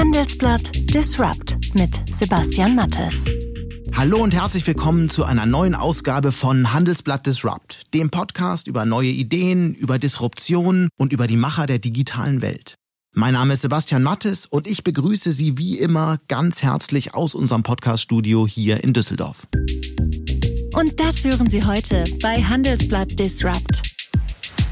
Handelsblatt Disrupt mit Sebastian Mattes. Hallo und herzlich willkommen zu einer neuen Ausgabe von Handelsblatt Disrupt, dem Podcast über neue Ideen, über Disruption und über die Macher der digitalen Welt. Mein Name ist Sebastian Mattes und ich begrüße Sie wie immer ganz herzlich aus unserem Podcaststudio hier in Düsseldorf. Und das hören Sie heute bei Handelsblatt Disrupt.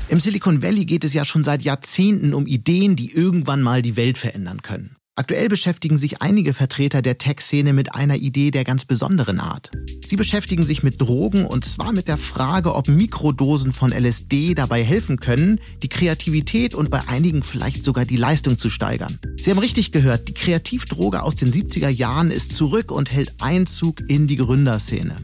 Im Silicon Valley geht es ja schon seit Jahrzehnten um Ideen, die irgendwann mal die Welt verändern können. Aktuell beschäftigen sich einige Vertreter der Tech-Szene mit einer Idee der ganz besonderen Art. Sie beschäftigen sich mit Drogen und zwar mit der Frage, ob Mikrodosen von LSD dabei helfen können, die Kreativität und bei einigen vielleicht sogar die Leistung zu steigern. Sie haben richtig gehört, die Kreativdroge aus den 70er Jahren ist zurück und hält Einzug in die Gründerszene.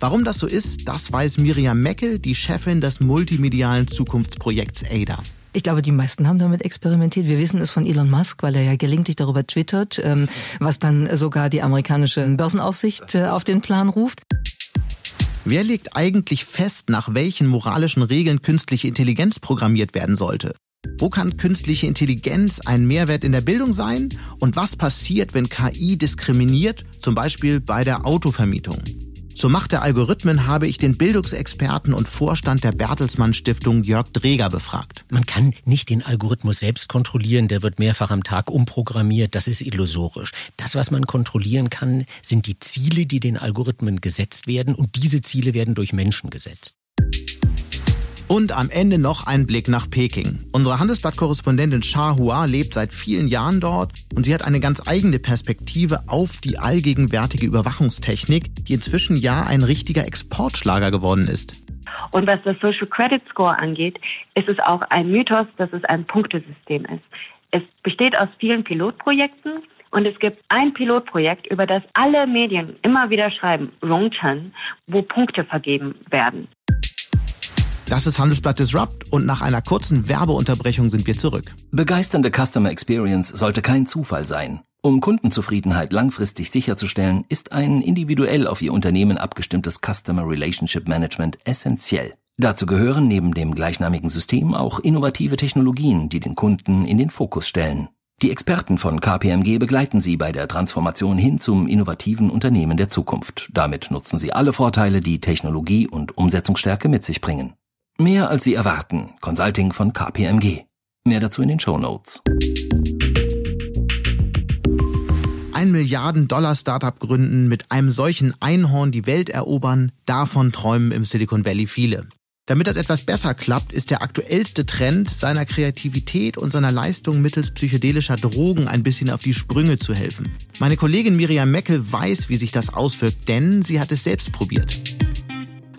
Warum das so ist, das weiß Miriam Meckel, die Chefin des multimedialen Zukunftsprojekts ADA. Ich glaube, die meisten haben damit experimentiert. Wir wissen es von Elon Musk, weil er ja gelegentlich darüber twittert, ähm, was dann sogar die amerikanische Börsenaufsicht äh, auf den Plan ruft. Wer legt eigentlich fest, nach welchen moralischen Regeln künstliche Intelligenz programmiert werden sollte? Wo kann künstliche Intelligenz ein Mehrwert in der Bildung sein? Und was passiert, wenn KI diskriminiert, zum Beispiel bei der Autovermietung? Zur Macht der Algorithmen habe ich den Bildungsexperten und Vorstand der Bertelsmann Stiftung Jörg Dreger befragt. Man kann nicht den Algorithmus selbst kontrollieren, der wird mehrfach am Tag umprogrammiert, das ist illusorisch. Das, was man kontrollieren kann, sind die Ziele, die den Algorithmen gesetzt werden und diese Ziele werden durch Menschen gesetzt. Und am Ende noch ein Blick nach Peking. Unsere Handelsblatt-Korrespondentin Xia Hua lebt seit vielen Jahren dort und sie hat eine ganz eigene Perspektive auf die allgegenwärtige Überwachungstechnik, die inzwischen ja ein richtiger Exportschlager geworden ist. Und was das Social Credit Score angeht, ist es auch ein Mythos, dass es ein Punktesystem ist. Es besteht aus vielen Pilotprojekten und es gibt ein Pilotprojekt, über das alle Medien immer wieder schreiben, Rongchen, wo Punkte vergeben werden. Das ist Handelsblatt Disrupt und nach einer kurzen Werbeunterbrechung sind wir zurück. Begeisternde Customer Experience sollte kein Zufall sein. Um Kundenzufriedenheit langfristig sicherzustellen, ist ein individuell auf Ihr Unternehmen abgestimmtes Customer Relationship Management essentiell. Dazu gehören neben dem gleichnamigen System auch innovative Technologien, die den Kunden in den Fokus stellen. Die Experten von KPMG begleiten Sie bei der Transformation hin zum innovativen Unternehmen der Zukunft. Damit nutzen Sie alle Vorteile, die Technologie und Umsetzungsstärke mit sich bringen. Mehr als Sie erwarten. Consulting von KPMG. Mehr dazu in den Show Notes. Ein Milliarden Dollar Startup gründen, mit einem solchen Einhorn die Welt erobern, davon träumen im Silicon Valley viele. Damit das etwas besser klappt, ist der aktuellste Trend, seiner Kreativität und seiner Leistung mittels psychedelischer Drogen ein bisschen auf die Sprünge zu helfen. Meine Kollegin Miriam Meckel weiß, wie sich das auswirkt, denn sie hat es selbst probiert.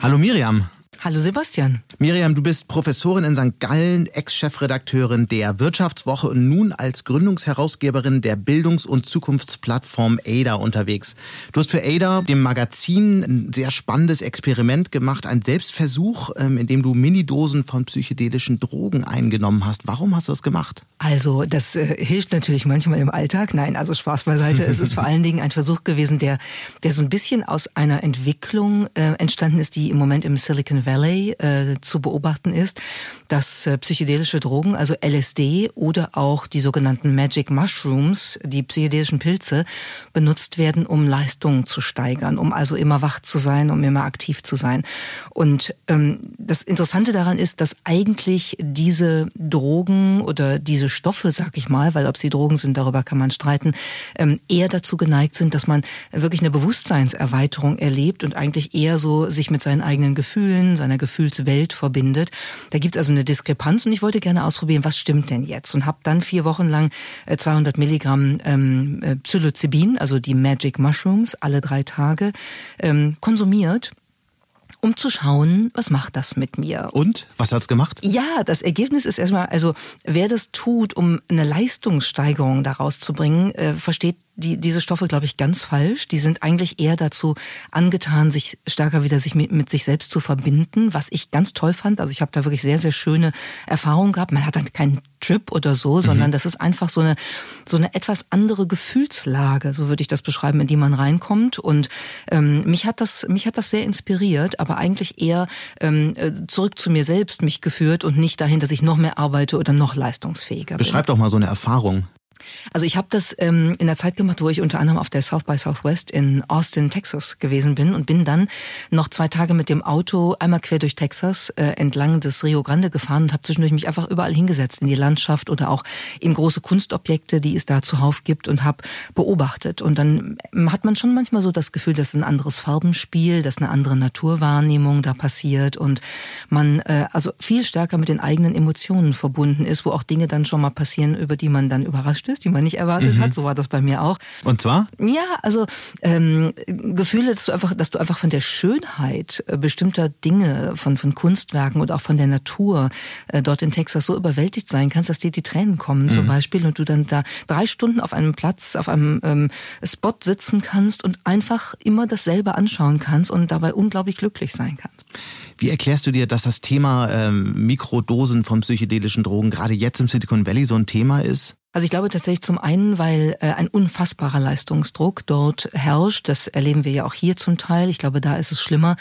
Hallo Miriam. Hallo Sebastian. Miriam, du bist Professorin in St. Gallen, Ex-Chefredakteurin der Wirtschaftswoche und nun als Gründungsherausgeberin der Bildungs- und Zukunftsplattform ADA unterwegs. Du hast für ADA, dem Magazin, ein sehr spannendes Experiment gemacht, ein Selbstversuch, ähm, in dem du Minidosen von psychedelischen Drogen eingenommen hast. Warum hast du das gemacht? Also, das äh, hilft natürlich manchmal im Alltag. Nein, also Spaß beiseite. es ist vor allen Dingen ein Versuch gewesen, der, der so ein bisschen aus einer Entwicklung äh, entstanden ist, die im Moment im Silicon Valley äh, zu beobachten ist, dass äh, psychedelische Drogen, also LSD oder auch die sogenannten Magic Mushrooms, die psychedelischen Pilze, benutzt werden, um Leistungen zu steigern, um also immer wach zu sein, um immer aktiv zu sein. Und ähm, das Interessante daran ist, dass eigentlich diese Drogen oder diese Stoffe, sag ich mal, weil ob sie Drogen sind, darüber kann man streiten, ähm, eher dazu geneigt sind, dass man wirklich eine Bewusstseinserweiterung erlebt und eigentlich eher so sich mit seinen eigenen Gefühlen, seiner Gefühlswelt verbindet. Da gibt's also eine Diskrepanz und ich wollte gerne ausprobieren, was stimmt denn jetzt und habe dann vier Wochen lang 200 äh, Milligramm ähm, äh, Psilocybin, also die Magic Mushrooms, alle drei Tage ähm, konsumiert um zu schauen, was macht das mit mir. Und? Was hat's gemacht? Ja, das Ergebnis ist erstmal, also wer das tut, um eine Leistungssteigerung daraus zu bringen, äh, versteht die, diese Stoffe, glaube ich, ganz falsch. Die sind eigentlich eher dazu angetan, sich stärker wieder sich mit, mit sich selbst zu verbinden, was ich ganz toll fand. Also ich habe da wirklich sehr, sehr schöne Erfahrungen gehabt. Man hat dann keinen Trip oder so, sondern mhm. das ist einfach so eine, so eine etwas andere Gefühlslage, so würde ich das beschreiben, in die man reinkommt. Und ähm, mich hat das, mich hat das sehr inspiriert, aber eigentlich eher ähm, äh, zurück zu mir selbst mich geführt und nicht dahin, dass ich noch mehr arbeite oder noch leistungsfähiger Beschreib bin. doch mal so eine Erfahrung. Also ich habe das ähm, in der Zeit gemacht, wo ich unter anderem auf der South by Southwest in Austin, Texas gewesen bin und bin dann noch zwei Tage mit dem Auto einmal quer durch Texas äh, entlang des Rio Grande gefahren und habe zwischendurch mich einfach überall hingesetzt in die Landschaft oder auch in große Kunstobjekte, die es da zuhauf gibt und habe beobachtet. Und dann ähm, hat man schon manchmal so das Gefühl, dass ein anderes Farbenspiel, dass eine andere Naturwahrnehmung da passiert und man äh, also viel stärker mit den eigenen Emotionen verbunden ist, wo auch Dinge dann schon mal passieren, über die man dann überrascht ist, die man nicht erwartet mhm. hat. So war das bei mir auch. Und zwar? Ja, also ähm, Gefühle, dass du einfach, dass du einfach von der Schönheit äh, bestimmter Dinge, von von Kunstwerken und auch von der Natur äh, dort in Texas so überwältigt sein kannst, dass dir die Tränen kommen mhm. zum Beispiel und du dann da drei Stunden auf einem Platz, auf einem ähm, Spot sitzen kannst und einfach immer dasselbe anschauen kannst und dabei unglaublich glücklich sein kannst. Wie erklärst du dir, dass das Thema ähm, Mikrodosen von psychedelischen Drogen gerade jetzt im Silicon Valley so ein Thema ist? Also ich glaube tatsächlich zum einen, weil äh, ein unfassbarer Leistungsdruck dort herrscht. Das erleben wir ja auch hier zum Teil. Ich glaube, da ist es schlimmer,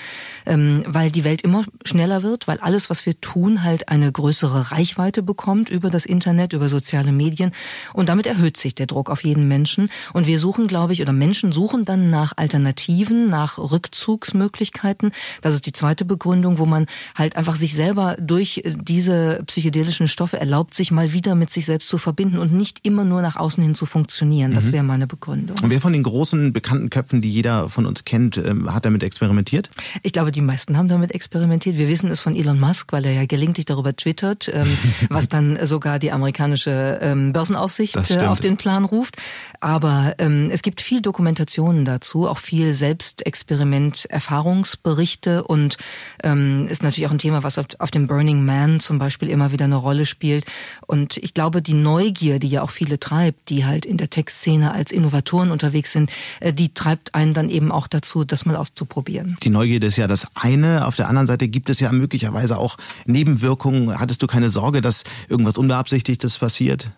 ähm, weil die Welt immer schneller wird, weil alles, was wir tun, halt eine größere Reichweite bekommt über das Internet, über soziale Medien. Und damit erhöht sich der Druck auf jeden Menschen. Und wir suchen, glaube ich, oder Menschen suchen dann nach Alternativen, nach Rückzugsmöglichkeiten. Das ist die zweite Begründung, wo man halt einfach sich selber durch diese psychedelischen Stoffe erlaubt, sich mal wieder mit sich selbst zu verbinden und nicht nicht immer nur nach außen hin zu funktionieren. Das mhm. wäre meine Begründung. Und wer von den großen bekannten Köpfen, die jeder von uns kennt, ähm, hat damit experimentiert? Ich glaube, die meisten haben damit experimentiert. Wir wissen es von Elon Musk, weil er ja gelegentlich darüber twittert, ähm, was dann sogar die amerikanische ähm, Börsenaufsicht äh, auf den Plan ruft. Aber es gibt viel Dokumentationen dazu, auch viel Selbstexperiment, Erfahrungsberichte und ist natürlich auch ein Thema, was auf, dem Burning Man zum Beispiel immer wieder eine Rolle spielt. Und ich glaube, die Neugier, die ja auch viele treibt, die halt in der Textszene als Innovatoren unterwegs sind, äh, die treibt einen dann eben auch dazu, das mal auszuprobieren. Die Neugierde ist ja das eine. Auf der anderen Seite gibt es ja möglicherweise auch Nebenwirkungen. Hattest du keine Sorge, dass irgendwas Unbeabsichtigtes passiert?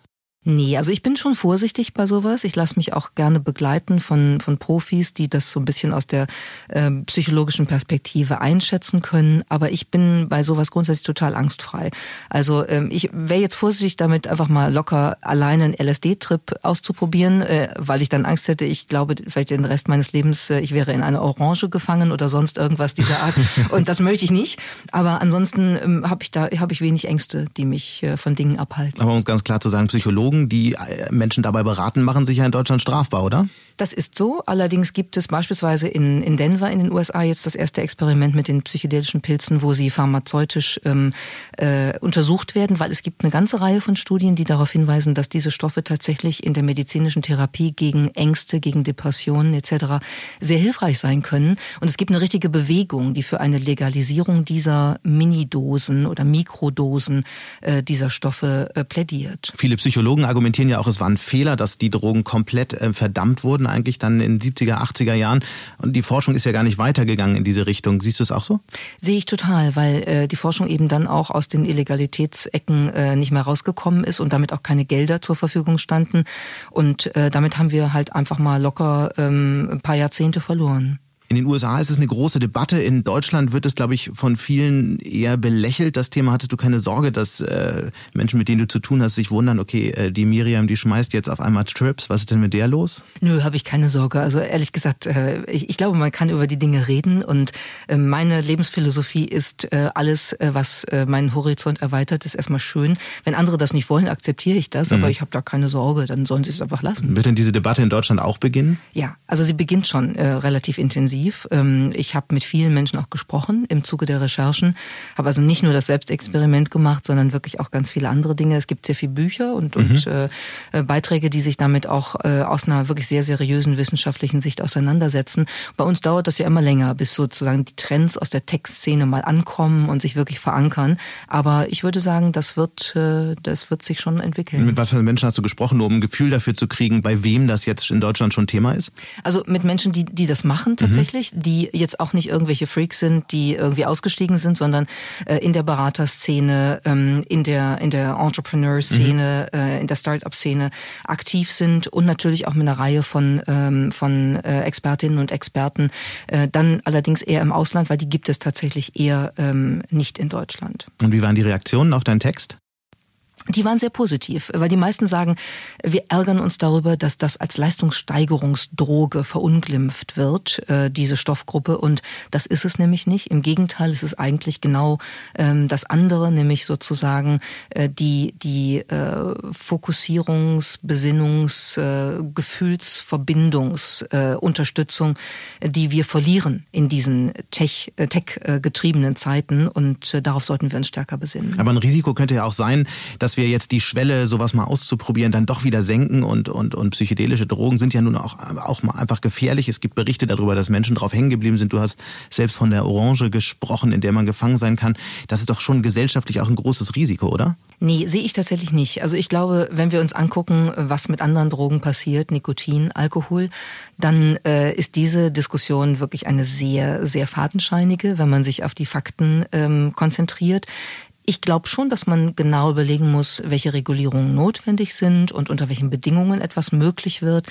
Nee, also ich bin schon vorsichtig bei sowas. Ich lasse mich auch gerne begleiten von, von Profis, die das so ein bisschen aus der äh, psychologischen Perspektive einschätzen können. Aber ich bin bei sowas grundsätzlich total angstfrei. Also ähm, ich wäre jetzt vorsichtig damit, einfach mal locker alleine einen LSD-Trip auszuprobieren, äh, weil ich dann Angst hätte, ich glaube, vielleicht den Rest meines Lebens, äh, ich wäre in eine Orange gefangen oder sonst irgendwas dieser Art. Und das möchte ich nicht. Aber ansonsten ähm, habe ich da hab ich wenig Ängste, die mich äh, von Dingen abhalten. Aber um es ganz klar zu sagen, Psychologen Psychologen, die äh, Menschen dabei beraten, machen sich ja in Deutschland strafbar, oder? Das ist so. Allerdings gibt es beispielsweise in, in Denver in den USA jetzt das erste Experiment mit den psychedelischen Pilzen, wo sie pharmazeutisch ähm, äh, untersucht werden, weil es gibt eine ganze Reihe von Studien, die darauf hinweisen, dass diese Stoffe tatsächlich in der medizinischen Therapie gegen Ängste, gegen Depressionen etc. sehr hilfreich sein können. Und es gibt eine richtige Bewegung, die für eine Legalisierung dieser Minidosen oder Mikrodosen äh, dieser Stoffe äh, plädiert. Viele Psychologen argumentieren ja auch, es war ein Fehler, dass die Drogen komplett äh, verdammt wurden eigentlich dann in 70er, 80er Jahren. Und die Forschung ist ja gar nicht weitergegangen in diese Richtung. Siehst du es auch so? Sehe ich total, weil äh, die Forschung eben dann auch aus den Illegalitätsecken äh, nicht mehr rausgekommen ist und damit auch keine Gelder zur Verfügung standen. Und äh, damit haben wir halt einfach mal locker ähm, ein paar Jahrzehnte verloren. In den USA ist es eine große Debatte. In Deutschland wird es, glaube ich, von vielen eher belächelt. Das Thema hattest du keine Sorge, dass äh, Menschen, mit denen du zu tun hast, sich wundern, okay, äh, die Miriam, die schmeißt jetzt auf einmal Trips. Was ist denn mit der los? Nö, habe ich keine Sorge. Also ehrlich gesagt, äh, ich, ich, glaube, man kann über die Dinge reden und äh, meine Lebensphilosophie ist, äh, alles, äh, was meinen Horizont erweitert, ist erstmal schön. Wenn andere das nicht wollen, akzeptiere ich das, mhm. aber ich habe da keine Sorge, dann sollen sie es einfach lassen. Wird denn diese Debatte in Deutschland auch beginnen? Ja, also sie beginnt schon relativ intensiv intensiv. Ähm, ich habe mit vielen Menschen auch gesprochen im Zuge der Recherchen, habe also nicht nur das Selbstexperiment gemacht, sondern wirklich auch ganz viele andere Dinge. Es gibt sehr viele Bücher und, mhm. und äh, äh, Beiträge, die sich damit auch äh, aus einer wirklich sehr seriösen wissenschaftlichen Sicht auseinandersetzen. Bei uns dauert das ja immer länger, bis sozusagen die Trends aus der Textszene mal ankommen und sich wirklich verankern. Aber ich würde sagen, das wird, äh, das wird sich schon entwickeln. Mit was für Menschen hast du gesprochen, nur um ein Gefühl dafür zu kriegen, bei wem das jetzt in Deutschland schon Thema ist? Also mit Menschen, die, die das machen tatsächlich. Mhm tatsächlich, die jetzt auch nicht irgendwelche Freaks sind, die irgendwie ausgestiegen sind, sondern äh, in der Beraterszene, ähm, in der in der Entrepreneur-Szene, mhm. äh, in der Start-up-Szene aktiv sind und natürlich auch mit einer Reihe von ähm, von äh, Expertinnen und Experten. Äh, dann allerdings eher im Ausland, weil die gibt es tatsächlich eher ähm, nicht in Deutschland. Und wie waren die Reaktionen auf deinen Text? Die waren sehr positiv, weil die meisten sagen, wir ärgern uns darüber, dass das als Leistungssteigerungsdroge verunglimpft wird, äh, diese Stoffgruppe. Und das ist es nämlich nicht. Im Gegenteil, es ist eigentlich genau ähm, das andere, nämlich sozusagen äh, die, die äh, Fokussierungs-, Besinnungs-, Gefühlsverbindungsunterstützung, äh, die wir verlieren in diesen Tech, Tech-getriebenen Zeiten. Und darauf sollten wir uns stärker besinnen. Aber ein Risiko könnte ja auch sein, dass wir jetzt die Schwelle, sowas mal auszuprobieren, dann doch wieder senken und, und, und psychedelische Drogen sind ja nun auch, auch mal einfach gefährlich. Es gibt Berichte darüber, dass Menschen drauf hängen geblieben sind. Du hast selbst von der Orange gesprochen, in der man gefangen sein kann. Das ist doch schon gesellschaftlich auch ein großes Risiko, oder? Nee, sehe ich tatsächlich nicht. Also ich glaube, wenn wir uns angucken, was mit anderen Drogen passiert, Nikotin, Alkohol, dann äh, ist diese Diskussion wirklich eine sehr, sehr fadenscheinige, wenn man sich auf die Fakten ähm, konzentriert. Ich glaube schon, dass man genau überlegen muss, welche Regulierungen notwendig sind und unter welchen Bedingungen etwas möglich wird.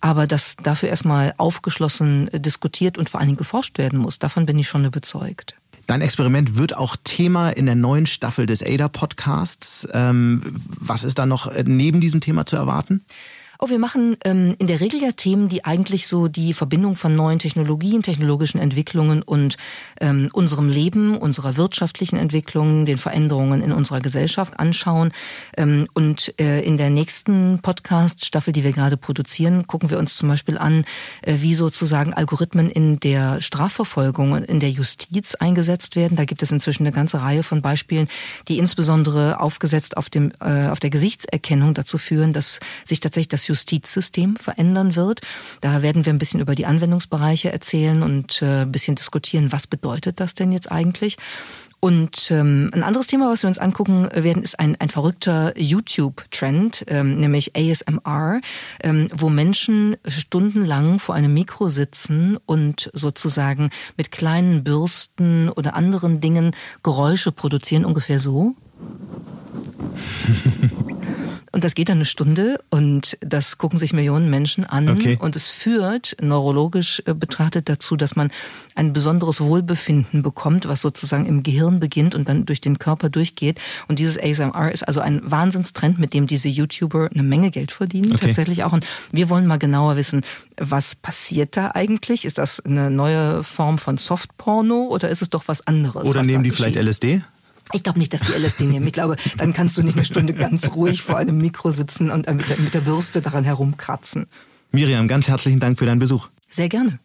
Aber dass dafür erstmal aufgeschlossen diskutiert und vor allen Dingen geforscht werden muss, davon bin ich schon überzeugt. Dein Experiment wird auch Thema in der neuen Staffel des ADA-Podcasts. Ähm, was ist da noch neben diesem Thema zu erwarten? Oh, wir machen ähm, in der Regel ja Themen, die eigentlich so die Verbindung von neuen Technologien, technologischen Entwicklungen und ähm, unserem Leben, unserer wirtschaftlichen Entwicklungen, den Veränderungen in unserer Gesellschaft anschauen. Ähm, und äh, in der nächsten Podcast-Staffel, die wir gerade produzieren, gucken wir uns zum Beispiel an, äh, wie sozusagen Algorithmen in der Strafverfolgung und in der Justiz eingesetzt werden. Da gibt es inzwischen eine ganze Reihe von Beispielen, die insbesondere aufgesetzt auf dem äh, auf der Gesichtserkennung dazu führen, dass sich tatsächlich das Justizsystem verändern wird. Da werden wir ein bisschen über die Anwendungsbereiche erzählen und äh, ein bisschen diskutieren, was bedeutet das denn jetzt eigentlich? Und ähm, ein anderes Thema, was wir uns angucken werden, ist ein, ein verrückter YouTube-Trend, ähm, nämlich ASMR, ähm, wo Menschen stundenlang vor einem Mikro sitzen und sozusagen mit kleinen Bürsten oder anderen Dingen Geräusche produzieren, ungefähr so. Und das geht dann eine Stunde und das gucken sich Millionen Menschen an. Okay. Und es führt neurologisch äh, betrachtet dazu, dass man ein besonderes Wohlbefinden bekommt, was sozusagen im Gehirn beginnt und dann durch den Körper durchgeht. Und dieses ASMR ist also ein Wahnsinnstrend, mit dem diese YouTuber eine Menge Geld verdienen, okay. tatsächlich auch. Und wir wollen mal genauer wissen, was passiert da eigentlich? Ist das eine neue Form von Softporno oder ist es doch was anderes? Oder nehmen die vielleicht LSD? Ich glaube nicht, dass die LSD nehmen. Ich glaube, dann kannst du nicht eine Stunde ganz ruhig vor einem Mikro sitzen und mit der, mit der Bürste daran herumkratzen. Miriam, ganz herzlichen Dank für deinen Besuch. Sehr gerne.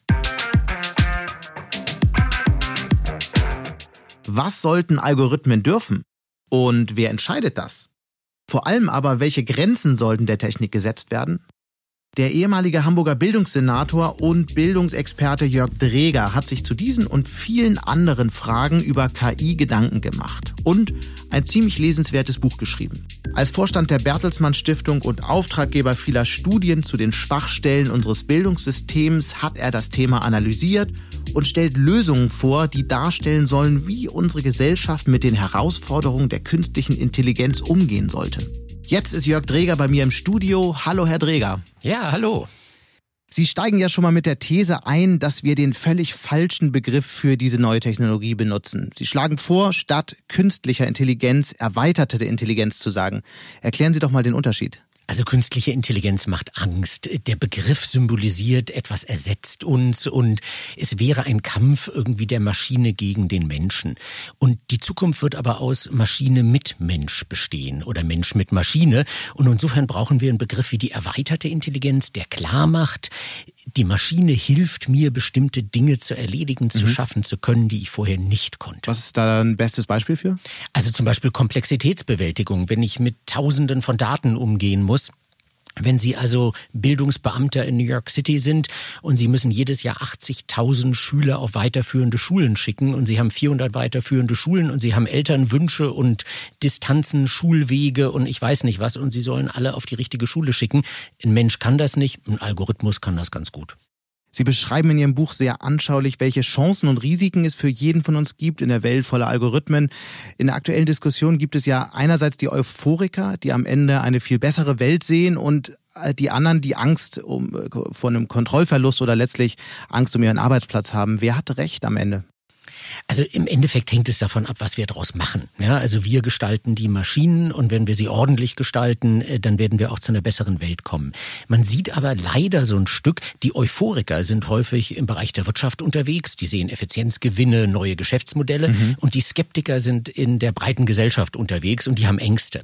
Was sollten Algorithmen dürfen? Und wer entscheidet das? Vor allem aber, welche Grenzen sollten der Technik gesetzt werden? Der ehemalige Hamburger Bildungssenator und Bildungsexperte Jörg Dreger hat sich zu diesen und vielen anderen Fragen über KI Gedanken gemacht und ein ziemlich lesenswertes Buch geschrieben. Als Vorstand der Bertelsmann Stiftung und Auftraggeber vieler Studien zu den Schwachstellen unseres Bildungssystems hat er das Thema analysiert und stellt Lösungen vor, die darstellen sollen, wie unsere Gesellschaft mit den Herausforderungen der künstlichen Intelligenz umgehen sollte. Jetzt ist Jörg Dreger bei mir im Studio. Hallo, Herr Dreger. Ja, hallo. Sie steigen ja schon mal mit der These ein, dass wir den völlig falschen Begriff für diese neue Technologie benutzen. Sie schlagen vor, statt künstlicher Intelligenz erweiterte Intelligenz zu sagen. Erklären Sie doch mal den Unterschied. Also künstliche Intelligenz macht Angst. Der Begriff symbolisiert, etwas ersetzt uns und es wäre ein Kampf irgendwie der Maschine gegen den Menschen. Und die Zukunft wird aber aus Maschine mit Mensch bestehen oder Mensch mit Maschine. Und insofern brauchen wir einen Begriff wie die erweiterte Intelligenz, der klar macht, die Maschine hilft mir, bestimmte Dinge zu erledigen, zu mhm. schaffen zu können, die ich vorher nicht konnte. Was ist da ein bestes Beispiel für? Also zum Beispiel Komplexitätsbewältigung. Wenn ich mit Tausenden von Daten umgehen muss, wenn Sie also Bildungsbeamter in New York City sind und Sie müssen jedes Jahr 80.000 Schüler auf weiterführende Schulen schicken und Sie haben 400 weiterführende Schulen und Sie haben Elternwünsche und Distanzen, Schulwege und ich weiß nicht was und Sie sollen alle auf die richtige Schule schicken. Ein Mensch kann das nicht, ein Algorithmus kann das ganz gut. Sie beschreiben in Ihrem Buch sehr anschaulich, welche Chancen und Risiken es für jeden von uns gibt in der Welt voller Algorithmen. In der aktuellen Diskussion gibt es ja einerseits die Euphoriker, die am Ende eine viel bessere Welt sehen und äh, die anderen, die Angst um, äh, vor einem Kontrollverlust oder letztlich Angst um ihren Arbeitsplatz haben. Wer hat recht am Ende? Also im Endeffekt hängt es davon ab, was wir daraus machen. Ja, also wir gestalten die Maschinen und wenn wir sie ordentlich gestalten, äh, dann werden wir auch zu einer besseren Welt kommen. Man sieht aber leider so ein Stück, die Euphoriker sind häufig im Bereich der Wirtschaft unterwegs, die sehen Effizienzgewinne, neue Geschäftsmodelle mhm. und die Skeptiker sind in der breiten Gesellschaft unterwegs und die haben Ängste.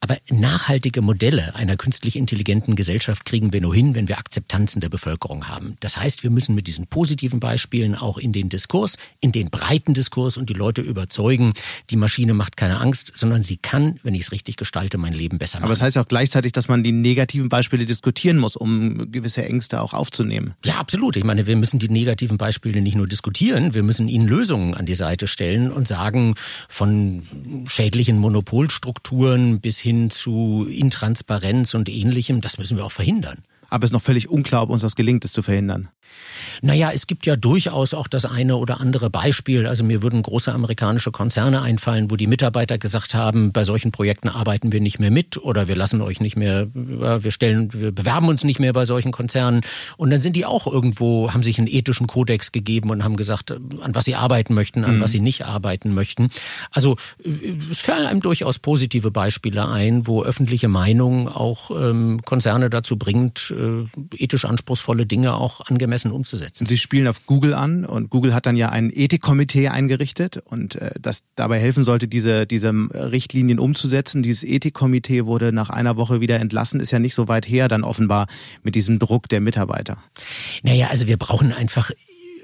Aber nachhaltige Modelle einer künstlich intelligenten Gesellschaft kriegen wir nur hin, wenn wir Akzeptanz in der Bevölkerung haben. Das heißt, wir müssen mit diesen positiven Beispielen auch in den Diskurs, in den breiten Diskurs und die Leute überzeugen, die Maschine macht keine Angst, sondern sie kann, wenn ich es richtig gestalte, mein Leben besser machen. Aber es das heißt ja auch gleichzeitig, dass man die negativen Beispiele diskutieren muss, um gewisse Ängste auch aufzunehmen. Ja, absolut. Ich meine, wir müssen die negativen Beispiele nicht nur diskutieren, wir müssen ihnen Lösungen an die Seite stellen und sagen, von schädlichen Monopolstrukturen bis hin zu Intransparenz und ähnlichem, das müssen wir auch verhindern. Aber es ist noch völlig unklar, ob uns das gelingt, es zu verhindern. Naja, es gibt ja durchaus auch das eine oder andere Beispiel. Also mir würden große amerikanische Konzerne einfallen, wo die Mitarbeiter gesagt haben, bei solchen Projekten arbeiten wir nicht mehr mit oder wir lassen euch nicht mehr, wir stellen, wir bewerben uns nicht mehr bei solchen Konzernen. Und dann sind die auch irgendwo, haben sich einen ethischen Kodex gegeben und haben gesagt, an was sie arbeiten möchten, an mhm. was sie nicht arbeiten möchten. Also es fallen einem durchaus positive Beispiele ein, wo öffentliche Meinung auch ähm, Konzerne dazu bringt, äh, ethisch anspruchsvolle Dinge auch angemessen angemessen umzusetzen. Sie spielen auf Google an und Google hat dann ja ein Ethikkomitee eingerichtet und äh, das dabei helfen sollte, diese, diese Richtlinien umzusetzen. Dieses Ethikkomitee wurde nach einer Woche wieder entlassen, ist ja nicht so weit her dann offenbar mit diesem Druck der Mitarbeiter. Naja, also wir brauchen einfach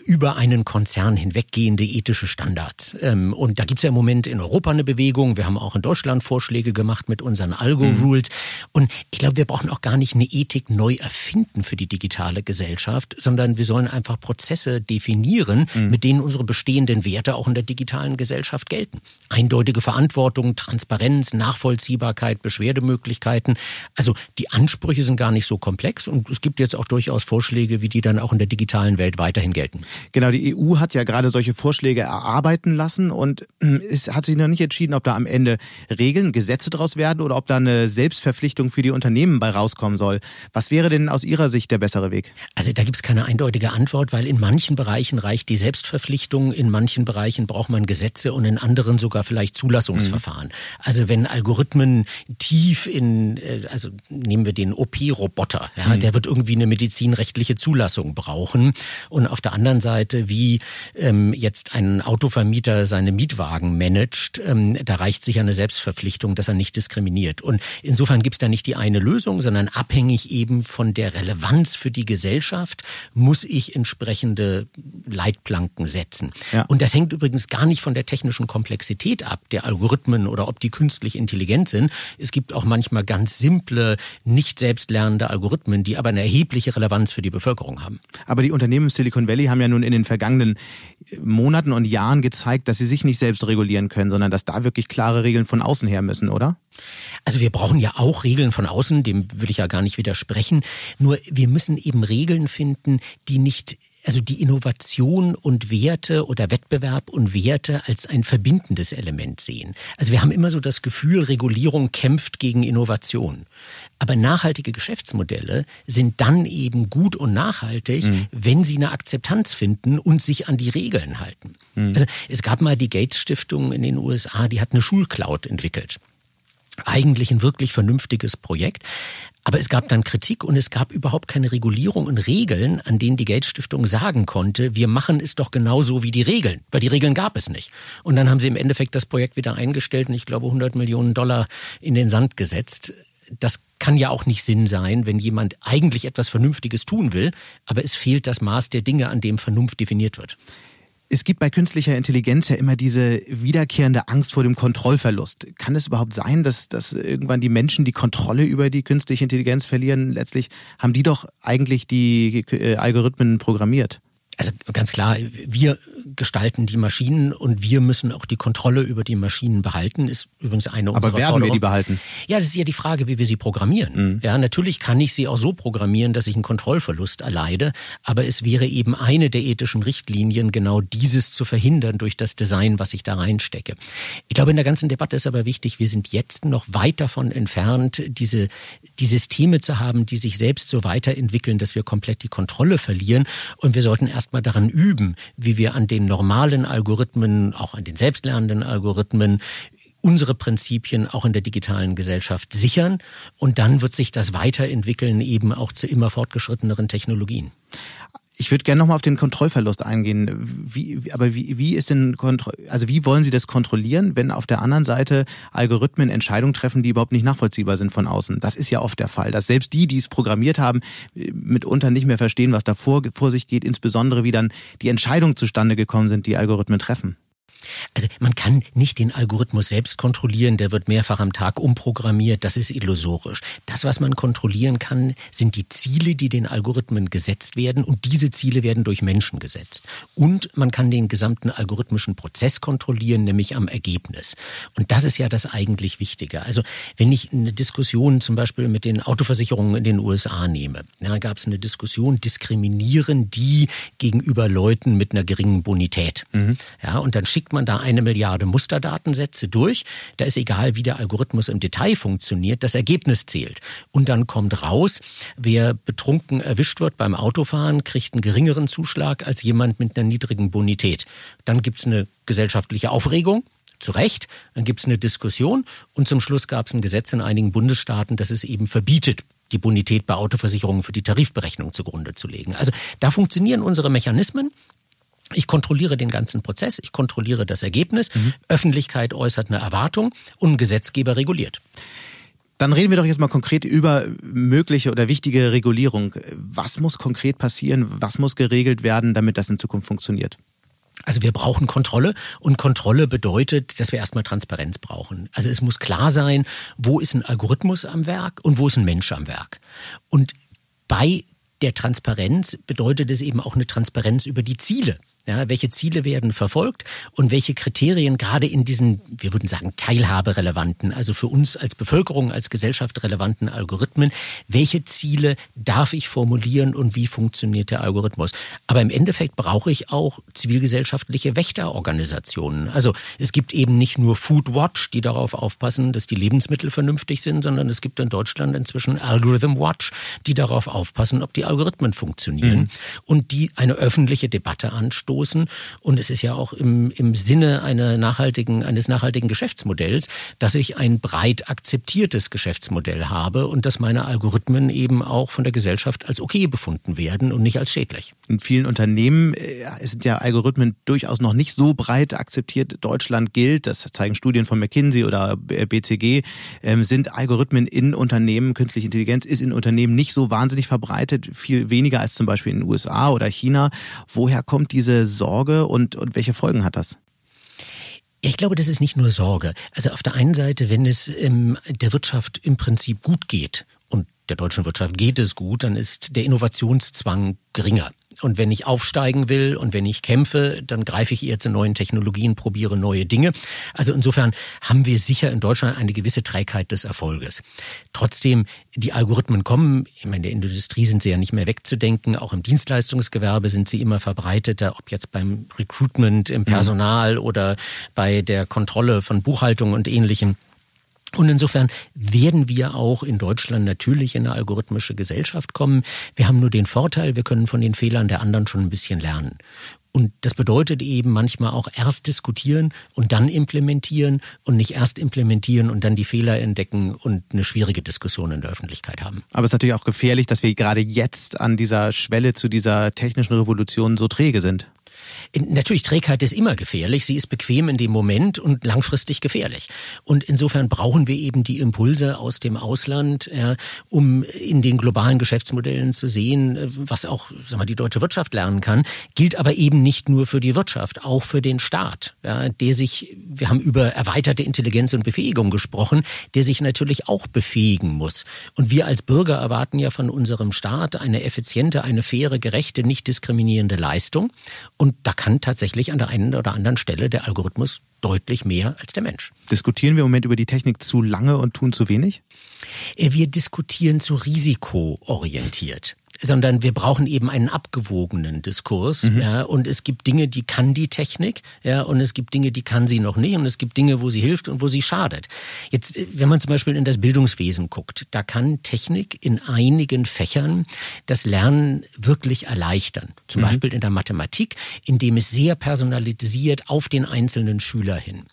über einen Konzern hinweggehende ethische Standards. Ähm, und da gibt's ja im Moment in Europa eine Bewegung. Wir haben auch in Deutschland Vorschläge gemacht mit unseren Algo-Rules. Mhm. Und ich glaube, wir brauchen auch gar nicht eine Ethik neu erfinden für die digitale Gesellschaft, sondern wir sollen einfach Prozesse definieren, mhm. mit denen unsere bestehenden Werte auch in der digitalen Gesellschaft gelten. Eindeutige Verantwortung, Transparenz, Nachvollziehbarkeit, Beschwerdemöglichkeiten. Also die Ansprüche sind gar nicht so komplex und es gibt jetzt auch durchaus Vorschläge, wie die dann auch in der digitalen Welt weiterhin gelten. Genau, die EU hat ja gerade solche Vorschläge erarbeiten lassen und es hat sich noch nicht entschieden, ob da am Ende Regeln, Gesetze draus werden oder ob da eine Selbstverpflichtung für die Unternehmen bei rauskommen soll. Was wäre denn aus Ihrer Sicht der bessere Weg? Also da gibt es keine eindeutige Antwort, weil in manchen Bereichen reicht die Selbstverpflichtung, in manchen Bereichen braucht man Gesetze und in anderen sogar vielleicht Zulassungsverfahren. Mhm. Also wenn Algorithmen tief in, äh, also nehmen wir den OP-Roboter, ja, mhm. der wird irgendwie eine medizinrechtliche Zulassung brauchen und auf der anderen Seite, wie ähm, jetzt ein Autovermieter seine Mietwagen managt, ähm, da reicht sich eine Selbstverpflichtung, dass er nicht diskriminiert. Und insofern gibt es da nicht die eine Lösung, sondern abhängig eben von der Relevanz für die Gesellschaft muss ich entsprechende Leitplanken setzen. Ja. Und das hängt übrigens gar nicht von der technischen Komplexität ab, der Algorithmen oder ob die künstlich intelligent sind. Es gibt auch manchmal ganz simple, nicht selbstlernende Algorithmen, die aber eine erhebliche Relevanz für die Bevölkerung haben. Aber die Unternehmen Silicon Valley haben ja nun in den vergangenen Monaten und Jahren gezeigt, dass sie sich nicht selbst regulieren können, sondern dass da wirklich klare Regeln von außen her müssen, oder? Also wir brauchen ja auch Regeln von außen, dem würde ich ja gar nicht widersprechen. Nur wir müssen eben Regeln finden, die nicht also die Innovation und Werte oder Wettbewerb und Werte als ein verbindendes Element sehen. Also wir haben immer so das Gefühl, Regulierung kämpft gegen Innovation. Aber nachhaltige Geschäftsmodelle sind dann eben gut und nachhaltig, mhm. wenn sie eine Akzeptanz finden und sich an die Regeln halten. Mhm. Also es gab mal die Gates Stiftung in den USA, die hat eine Schulcloud entwickelt eigentlich ein wirklich vernünftiges Projekt. Aber es gab dann Kritik und es gab überhaupt keine Regulierung und Regeln, an denen die Geldsstiftung sagen konnte, wir machen es doch genauso wie die Regeln, weil die Regeln gab es nicht. Und dann haben sie im Endeffekt das Projekt wieder eingestellt und ich glaube 100 Millionen Dollar in den Sand gesetzt. Das kann ja auch nicht Sinn sein, wenn jemand eigentlich etwas Vernünftiges tun will, aber es fehlt das Maß der Dinge, an dem Vernunft definiert wird. Es gibt bei künstlicher Intelligenz ja immer diese wiederkehrende Angst vor dem Kontrollverlust. Kann es überhaupt sein, dass, dass irgendwann die Menschen die Kontrolle über die künstliche Intelligenz verlieren? Letztlich haben die doch eigentlich die äh, Algorithmen programmiert. Also ganz klar, wir gestalten die Maschinen und wir müssen auch die Kontrolle über die Maschinen behalten. Ist übrigens eine unserer Aber werden Forderung. wir die behalten? Ja, das ist ja die Frage, wie wir sie programmieren. Mhm. Ja, natürlich kann ich sie auch so programmieren, dass ich einen Kontrollverlust erleide, aber es wäre eben eine der ethischen Richtlinien, genau dieses zu verhindern durch das Design, was ich da reinstecke. Ich glaube, in der ganzen Debatte ist aber wichtig, wir sind jetzt noch weit davon entfernt, diese, die Systeme zu haben, die sich selbst so weiterentwickeln, dass wir komplett die Kontrolle verlieren und wir sollten erst erstmal daran üben, wie wir an den normalen Algorithmen, auch an den selbstlernenden Algorithmen, unsere Prinzipien auch in der digitalen Gesellschaft sichern. Und dann wird sich das weiterentwickeln eben auch zu immer fortgeschritteneren Technologien. Ich würde gerne nochmal auf den Kontrollverlust eingehen. Wie, aber wie, wie ist denn, also wie wollen Sie das kontrollieren, wenn auf der anderen Seite Algorithmen Entscheidungen treffen, die überhaupt nicht nachvollziehbar sind von außen? Das ist ja oft der Fall, dass selbst die, die es programmiert haben, mitunter nicht mehr verstehen, was da vor, vor sich geht, insbesondere wie dann die Entscheidungen zustande gekommen sind, die Algorithmen treffen. Also man kann nicht den Algorithmus selbst kontrollieren, der wird mehrfach am Tag umprogrammiert, das ist illusorisch. Das, was man kontrollieren kann, sind die Ziele, die den Algorithmen gesetzt werden und diese Ziele werden durch Menschen gesetzt. Und man kann den gesamten algorithmischen Prozess kontrollieren, nämlich am Ergebnis. Und das ist ja das eigentlich Wichtige. Also wenn ich eine Diskussion zum Beispiel mit den Autoversicherungen in den USA nehme, da gab es eine Diskussion, diskriminieren die gegenüber Leuten mit einer geringen Bonität. Mhm. Ja, und dann schickt man da eine Milliarde Musterdatensätze durch. Da ist egal, wie der Algorithmus im Detail funktioniert, das Ergebnis zählt. Und dann kommt raus, wer betrunken erwischt wird beim Autofahren, kriegt einen geringeren Zuschlag als jemand mit einer niedrigen Bonität. Dann gibt's eine gesellschaftliche Aufregung zu Recht, dann gibt es eine Diskussion und zum Schluss gab es ein Gesetz in einigen Bundesstaaten, das es eben verbietet, die Bonität bei Autoversicherungen für die Tarifberechnung zugrunde zu legen. Also da funktionieren unsere Mechanismen. Ich kontrolliere den ganzen Prozess, ich kontrolliere das Ergebnis, mhm. Öffentlichkeit äußert eine Erwartung und Gesetzgeber reguliert. Dann reden wir doch jetzt mal konkret über mögliche oder wichtige Regulierung. Was muss konkret passieren? Was muss geregelt werden, damit das in Zukunft funktioniert? Also wir brauchen Kontrolle und Kontrolle bedeutet, dass wir erstmal Transparenz brauchen. Also es muss klar sein, wo ist ein Algorithmus am Werk und wo ist ein Mensch am Werk. Und bei der Transparenz bedeutet es eben auch eine Transparenz über die Ziele. Ja, welche Ziele werden verfolgt und welche Kriterien gerade in diesen, wir würden sagen, teilhaberelevanten, also für uns als Bevölkerung, als Gesellschaft relevanten Algorithmen, welche Ziele darf ich formulieren und wie funktioniert der Algorithmus? Aber im Endeffekt brauche ich auch zivilgesellschaftliche Wächterorganisationen. Also es gibt eben nicht nur Food Watch, die darauf aufpassen, dass die Lebensmittel vernünftig sind, sondern es gibt in Deutschland inzwischen Algorithm Watch, die darauf aufpassen, ob die Algorithmen funktionieren mhm. und die eine öffentliche Debatte anstoßen anstoßen. Und es ist ja auch im, im Sinne einer nachhaltigen, eines nachhaltigen Geschäftsmodells, dass ich ein breit akzeptiertes Geschäftsmodell habe und dass meine Algorithmen eben auch von der Gesellschaft als okay befunden werden und nicht als schädlich. In vielen Unternehmen äh, sind ja Algorithmen durchaus noch nicht so breit akzeptiert. Deutschland gilt, das zeigen Studien von McKinsey oder BCG, ähm, sind Algorithmen in Unternehmen, künstliche Intelligenz ist in Unternehmen nicht so wahnsinnig verbreitet, viel weniger als zum Beispiel in den USA oder China. Woher kommt diese Sorge und, und welche Folgen hat das? Ich glaube, das ist nicht nur Sorge. Also auf der einen Seite, wenn es ähm, der Wirtschaft im Prinzip gut geht und der deutschen Wirtschaft geht es gut, dann ist der Innovationszwang geringer. Und wenn ich aufsteigen will und wenn ich kämpfe, dann greife ich eher zu neuen Technologien, probiere neue Dinge. Also insofern haben wir sicher in Deutschland eine gewisse Trägheit des Erfolges. Trotzdem, die Algorithmen kommen, ich meine, in der Industrie sind sie ja nicht mehr wegzudenken, auch im Dienstleistungsgewerbe sind sie immer verbreiteter, ob jetzt beim Recruitment, im Personal mhm. oder bei der Kontrolle von Buchhaltung und ähnlichem. Und insofern werden wir auch in Deutschland natürlich in eine algorithmische Gesellschaft kommen. Wir haben nur den Vorteil, wir können von den Fehlern der anderen schon ein bisschen lernen. Und das bedeutet eben manchmal auch erst diskutieren und dann implementieren und nicht erst implementieren und dann die Fehler entdecken und eine schwierige Diskussion in der Öffentlichkeit haben. Aber es ist natürlich auch gefährlich, dass wir gerade jetzt an dieser Schwelle zu dieser technischen Revolution so träge sind. Natürlich, Trägheit ist immer gefährlich. Sie ist bequem in dem Moment und langfristig gefährlich. Und insofern brauchen wir eben die Impulse aus dem Ausland, ja, um in den globalen Geschäftsmodellen zu sehen, was auch sagen wir, die deutsche Wirtschaft lernen kann. Gilt aber eben nicht nur für die Wirtschaft, auch für den Staat, ja, der sich, wir haben über erweiterte Intelligenz und Befähigung gesprochen, der sich natürlich auch befähigen muss. Und wir als Bürger erwarten ja von unserem Staat eine effiziente, eine faire, gerechte, nicht diskriminierende Leistung. Und da kann tatsächlich an der einen oder anderen Stelle der Algorithmus deutlich mehr als der Mensch. Diskutieren wir im Moment über die Technik zu lange und tun zu wenig? Äh, wir diskutieren zu risikoorientiert. Sondern wir brauchen eben einen abgewogenen Diskurs. Mhm. Ja, und es gibt Dinge, die kann die Technik, ja, und es gibt Dinge, die kann sie noch nicht, und es gibt Dinge, wo sie hilft und wo sie schadet. Jetzt, wenn man zum Beispiel in das Bildungswesen guckt, da kann Technik in einigen Fächern das Lernen wirklich erleichtern. Zum mhm. Beispiel in der Mathematik, indem es sehr personalisiert auf den einzelnen Schüler hin.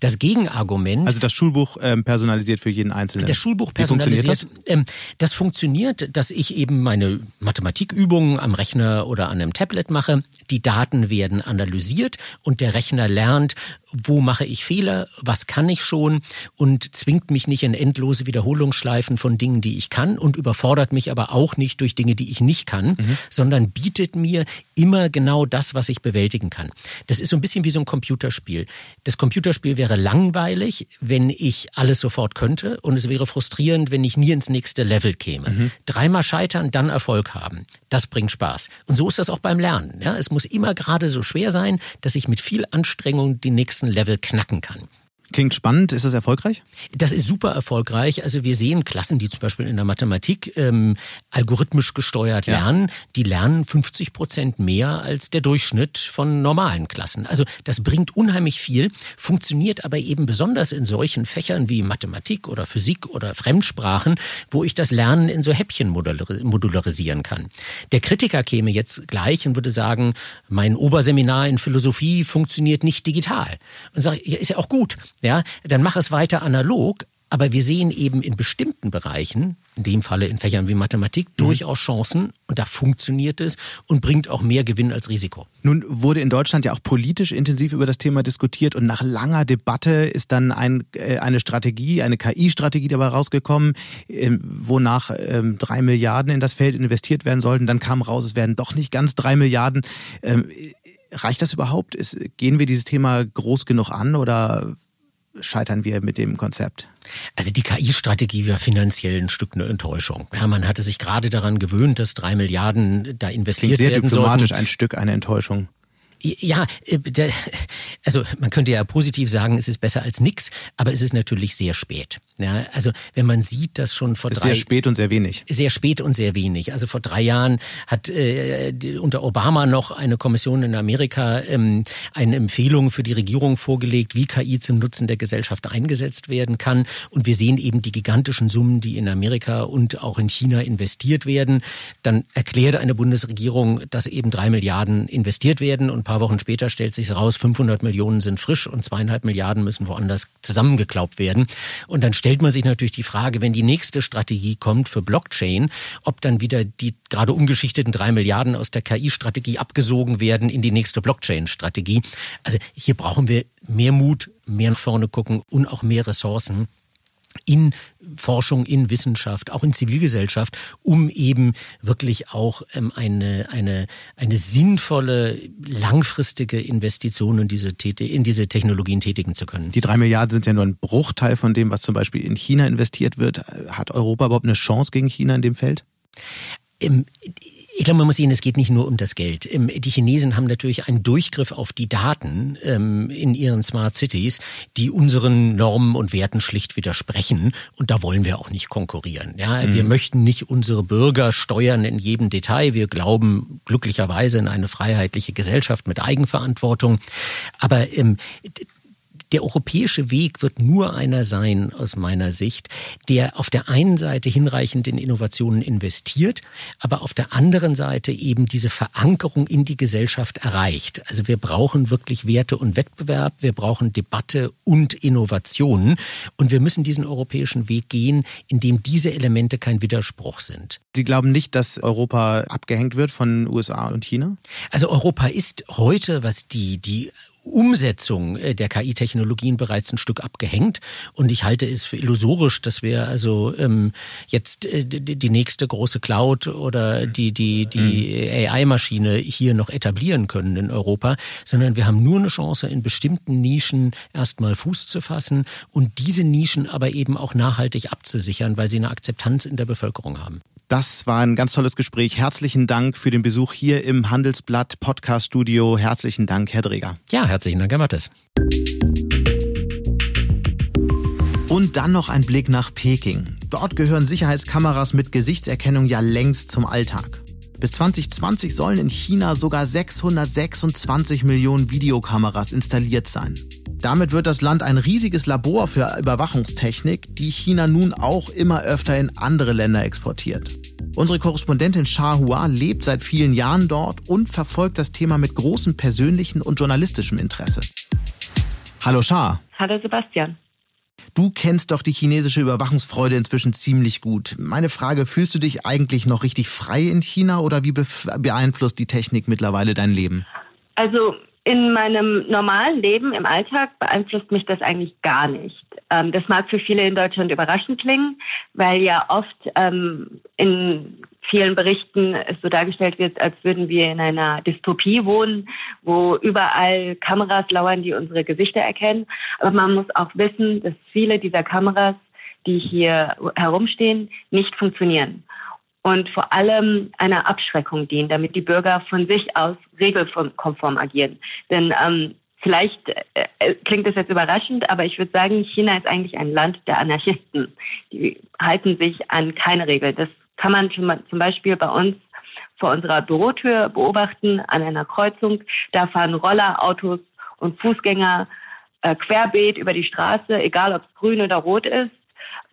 Das Gegenargument. Also das Schulbuch ähm, personalisiert für jeden Einzelnen. Das Schulbuch personalisiert. Das? Ähm, das funktioniert, dass ich eben meine Mathematikübungen am Rechner oder an einem Tablet mache. Die Daten werden analysiert und der Rechner lernt, wo mache ich Fehler, was kann ich schon und zwingt mich nicht in endlose Wiederholungsschleifen von Dingen, die ich kann und überfordert mich aber auch nicht durch Dinge, die ich nicht kann, mhm. sondern bietet mir immer genau das, was ich bewältigen kann. Das ist so ein bisschen wie so ein Computerspiel. Das Computerspiel wäre langweilig, wenn ich alles sofort könnte und es wäre frustrierend, wenn ich nie ins nächste Level käme. Mhm. Dreimal scheitern, dann Erfolg haben. Das bringt Spaß. Und so ist das auch beim Lernen. Ja, es muss immer gerade so schwer sein, dass ich mit viel Anstrengung die nächsten Level knacken kann. Klingt spannend. Ist das erfolgreich? Das ist super erfolgreich. Also wir sehen Klassen, die zum Beispiel in der Mathematik ähm, algorithmisch gesteuert ja. lernen, die lernen 50 Prozent mehr als der Durchschnitt von normalen Klassen. Also das bringt unheimlich viel, funktioniert aber eben besonders in solchen Fächern wie Mathematik oder Physik oder Fremdsprachen, wo ich das Lernen in so Häppchen modularisieren kann. Der Kritiker käme jetzt gleich und würde sagen, mein Oberseminar in Philosophie funktioniert nicht digital. Und sage, ja, ist ja auch gut ja, dann mach es weiter analog. Aber wir sehen eben in bestimmten Bereichen, in dem Falle in Fächern wie Mathematik, mhm. durchaus Chancen und da funktioniert es und bringt auch mehr Gewinn als Risiko. Nun wurde in Deutschland ja auch politisch intensiv über das Thema diskutiert und nach langer Debatte ist dann ein, äh, eine Strategie, eine KI-Strategie dabei rausgekommen, äh, wonach äh, drei Milliarden in das Feld investiert werden sollten. Dann kam raus, es werden doch nicht ganz drei Milliarden. Ähm, reicht das überhaupt? Gehen wir dieses Thema groß genug an oder scheitern wir mit dem Konzept? Also die KI-Strategie war finanziell ein Stück eine Enttäuschung. Ja, man hatte sich gerade daran gewöhnt, dass drei Milliarden da investiert Klingt sehr werden diplomatisch sollten. ein Stück eine Enttäuschung. Ja, äh, also man könnte ja positiv sagen, es ist besser als nix, aber es ist natürlich sehr spät. Ja, also wenn man sieht, dass schon vor ist drei sehr spät und sehr wenig. Sehr spät und sehr wenig. Also vor drei Jahren hat äh, die, unter Obama noch eine Kommission in Amerika ähm, eine Empfehlung für die Regierung vorgelegt, wie KI zum Nutzen der Gesellschaft eingesetzt werden kann. Und wir sehen eben die gigantischen Summen, die in Amerika und auch in China investiert werden. Dann erklärt eine Bundesregierung, dass eben drei Milliarden investiert werden und ein paar Wochen später stellt sich raus, 500 Millionen sind frisch und zweieinhalb Milliarden müssen woanders zusammengeklaubt werden. Und dann stellt man sich natürlich die Frage, wenn die nächste Strategie kommt für Blockchain, ob dann wieder die gerade umgeschichteten drei Milliarden aus der KI-Strategie abgesogen werden in die nächste Blockchain-Strategie. Also hier brauchen wir mehr Mut, mehr nach vorne gucken und auch mehr Ressourcen in Forschung, in Wissenschaft, auch in Zivilgesellschaft, um eben wirklich auch ähm, eine, eine, eine sinnvolle, langfristige Investition in diese, in diese Technologien tätigen zu können. Die drei Milliarden sind ja nur ein Bruchteil von dem, was zum Beispiel in China investiert wird. Hat Europa überhaupt eine Chance gegen China in dem Feld? Ähm, ich glaube, man muss sehen, es geht nicht nur um das Geld. Ähm, die Chinesen haben natürlich einen Durchgriff auf die Daten ähm, in ihren Smart Cities, die unseren Normen und Werten schlicht widersprechen. Und da wollen wir auch nicht konkurrieren. Ja, mhm. wir möchten nicht unsere Bürger steuern in jedem Detail. Wir glauben glücklicherweise in eine freiheitliche Gesellschaft mit Eigenverantwortung. Aber ähm, der europäische Weg wird nur einer sein, aus meiner Sicht, der auf der einen Seite hinreichend in Innovationen investiert, aber auf der anderen Seite eben diese Verankerung in die Gesellschaft erreicht. Also wir brauchen wirklich Werte und Wettbewerb, wir brauchen Debatte und Innovationen und wir müssen diesen europäischen Weg gehen, in dem diese Elemente kein Widerspruch sind. Sie glauben nicht, dass Europa abgehängt wird von USA und China? Also Europa ist heute, was die, die Umsetzung äh, der KI-Technologien bereits ein Stück abgehängt. Und ich halte es für illusorisch, dass wir also ähm, jetzt äh, die nächste große Cloud oder die, die, die mhm. AI-Maschine hier noch etablieren können in Europa, sondern wir haben nur eine Chance, in bestimmten Nischen erstmal Fuß zu fassen und diese Nischen aber eben auch nachhaltig abzusichern, weil sie eine Akzeptanz in der Bevölkerung haben. Das war ein ganz tolles Gespräch. Herzlichen Dank für den Besuch hier im Handelsblatt Podcast Studio. Herzlichen Dank, Herr Dreger. Ja, herzlichen Dank, Herr Mattes. Und dann noch ein Blick nach Peking. Dort gehören Sicherheitskameras mit Gesichtserkennung ja längst zum Alltag. Bis 2020 sollen in China sogar 626 Millionen Videokameras installiert sein. Damit wird das Land ein riesiges Labor für Überwachungstechnik, die China nun auch immer öfter in andere Länder exportiert. Unsere Korrespondentin Shah Hua lebt seit vielen Jahren dort und verfolgt das Thema mit großem persönlichen und journalistischem Interesse. Hallo Shah. Hallo Sebastian. Du kennst doch die chinesische Überwachungsfreude inzwischen ziemlich gut. Meine Frage, fühlst du dich eigentlich noch richtig frei in China oder wie beeinflusst die Technik mittlerweile dein Leben? Also in meinem normalen Leben im Alltag beeinflusst mich das eigentlich gar nicht. Ähm, das mag für viele in Deutschland überraschend klingen, weil ja oft ähm, in vielen Berichten es so dargestellt wird, als würden wir in einer Dystopie wohnen, wo überall Kameras lauern, die unsere Gesichter erkennen. Aber man muss auch wissen, dass viele dieser Kameras, die hier herumstehen, nicht funktionieren und vor allem einer Abschreckung dienen, damit die Bürger von sich aus regelkonform agieren. Denn ähm, vielleicht äh, äh, klingt das jetzt überraschend, aber ich würde sagen, China ist eigentlich ein Land der Anarchisten. Die halten sich an keine Regel. Das kann man zum Beispiel bei uns vor unserer Bürotür beobachten, an einer Kreuzung. Da fahren Roller, Autos und Fußgänger äh, querbeet über die Straße, egal ob es grün oder rot ist.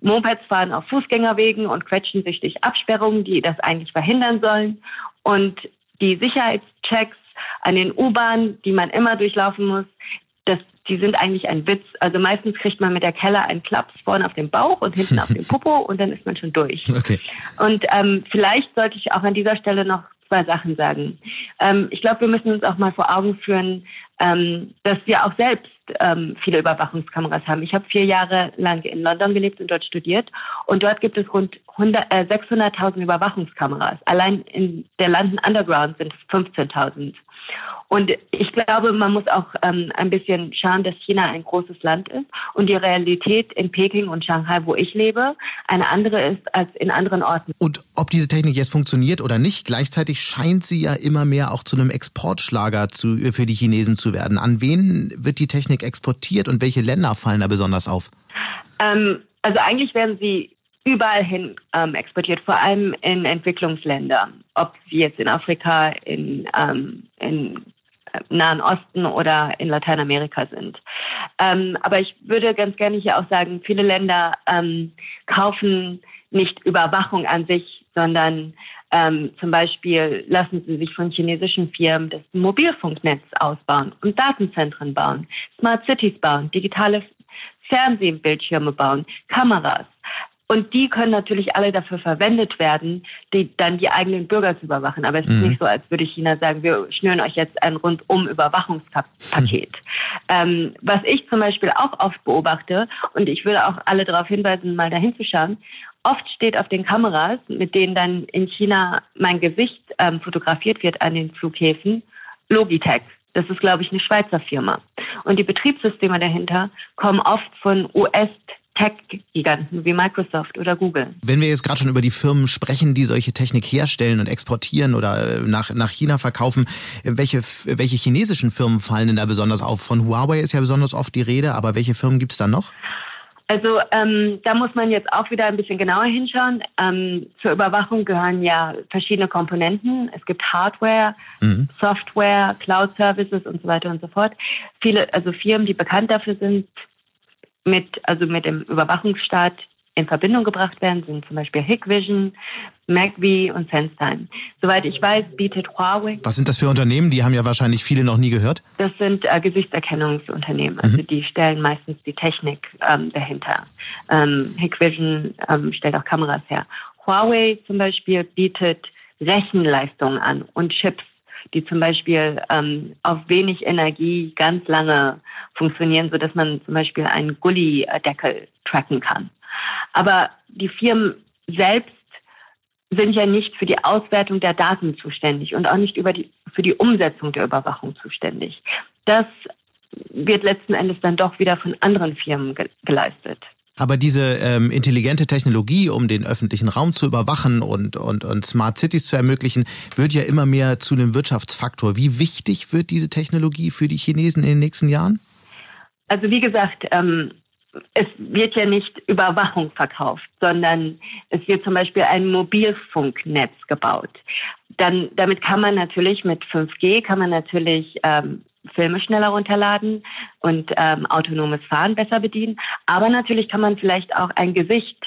Mopeds fahren auf Fußgängerwegen und quetschen sich durch Absperrungen, die das eigentlich verhindern sollen. Und die Sicherheitschecks an den U-Bahnen, die man immer durchlaufen muss, das, die sind eigentlich ein Witz. Also meistens kriegt man mit der Keller einen Klaps vorne auf den Bauch und hinten auf den Popo und dann ist man schon durch. Okay. Und ähm, vielleicht sollte ich auch an dieser Stelle noch zwei Sachen sagen. Ähm, ich glaube, wir müssen uns auch mal vor Augen führen, ähm, dass wir auch selbst ähm, viele Überwachungskameras haben. Ich habe vier Jahre lang in London gelebt und dort studiert und dort gibt es rund äh, 600.000 Überwachungskameras. Allein in der London Underground sind es 15.000. Und ich glaube, man muss auch ähm, ein bisschen schauen, dass China ein großes Land ist und die Realität in Peking und Shanghai, wo ich lebe, eine andere ist als in anderen Orten. Und ob diese Technik jetzt funktioniert oder nicht, gleichzeitig scheint sie ja immer mehr auch zu einem Exportschlager zu, für die Chinesen zu werden. An wen wird die Technik exportiert und welche Länder fallen da besonders auf? Ähm, also eigentlich werden sie überall hin ähm, exportiert, vor allem in Entwicklungsländer, ob sie jetzt in Afrika, in, ähm, in Nahen Osten oder in Lateinamerika sind. Ähm, aber ich würde ganz gerne hier auch sagen, viele Länder ähm, kaufen nicht Überwachung an sich, sondern ähm, zum Beispiel lassen sie sich von chinesischen Firmen das Mobilfunknetz ausbauen und Datenzentren bauen, Smart Cities bauen, digitale Fernsehbildschirme bauen, Kameras. Und die können natürlich alle dafür verwendet werden, die, dann die eigenen Bürger zu überwachen. Aber es ist mhm. nicht so, als würde China sagen, wir schnüren euch jetzt ein rundum Überwachungspaket. Mhm. Ähm, was ich zum Beispiel auch oft beobachte, und ich würde auch alle darauf hinweisen, mal dahin zu schauen, oft steht auf den Kameras, mit denen dann in China mein Gesicht ähm, fotografiert wird an den Flughäfen, Logitech. Das ist, glaube ich, eine Schweizer Firma. Und die Betriebssysteme dahinter kommen oft von US- Tech-Giganten wie Microsoft oder Google. Wenn wir jetzt gerade schon über die Firmen sprechen, die solche Technik herstellen und exportieren oder äh, nach, nach China verkaufen, welche, welche chinesischen Firmen fallen denn da besonders auf? Von Huawei ist ja besonders oft die Rede, aber welche Firmen gibt es da noch? Also ähm, da muss man jetzt auch wieder ein bisschen genauer hinschauen. Ähm, zur Überwachung gehören ja verschiedene Komponenten. Es gibt Hardware, mhm. Software, Cloud Services und so weiter und so fort. Viele, also Firmen, die bekannt dafür sind, mit, also mit dem Überwachungsstaat in Verbindung gebracht werden, sind zum Beispiel Hikvision, MacVie und SenseTime. Soweit ich weiß, bietet Huawei. Was sind das für Unternehmen? Die haben ja wahrscheinlich viele noch nie gehört. Das sind äh, Gesichtserkennungsunternehmen. Also mhm. die stellen meistens die Technik ähm, dahinter. Ähm, Hikvision ähm, stellt auch Kameras her. Huawei zum Beispiel bietet Rechenleistungen an und Chips die zum Beispiel ähm, auf wenig Energie ganz lange funktionieren, so dass man zum Beispiel einen Gully-Deckel tracken kann. Aber die Firmen selbst sind ja nicht für die Auswertung der Daten zuständig und auch nicht über die, für die Umsetzung der Überwachung zuständig. Das wird letzten Endes dann doch wieder von anderen Firmen ge geleistet. Aber diese ähm, intelligente Technologie, um den öffentlichen Raum zu überwachen und, und, und Smart Cities zu ermöglichen, wird ja immer mehr zu einem Wirtschaftsfaktor. Wie wichtig wird diese Technologie für die Chinesen in den nächsten Jahren? Also wie gesagt, ähm, es wird ja nicht Überwachung verkauft, sondern es wird zum Beispiel ein Mobilfunknetz gebaut. dann damit kann man natürlich mit 5G kann man natürlich ähm, Filme schneller runterladen und ähm, autonomes Fahren besser bedienen. Aber natürlich kann man vielleicht auch ein Gesicht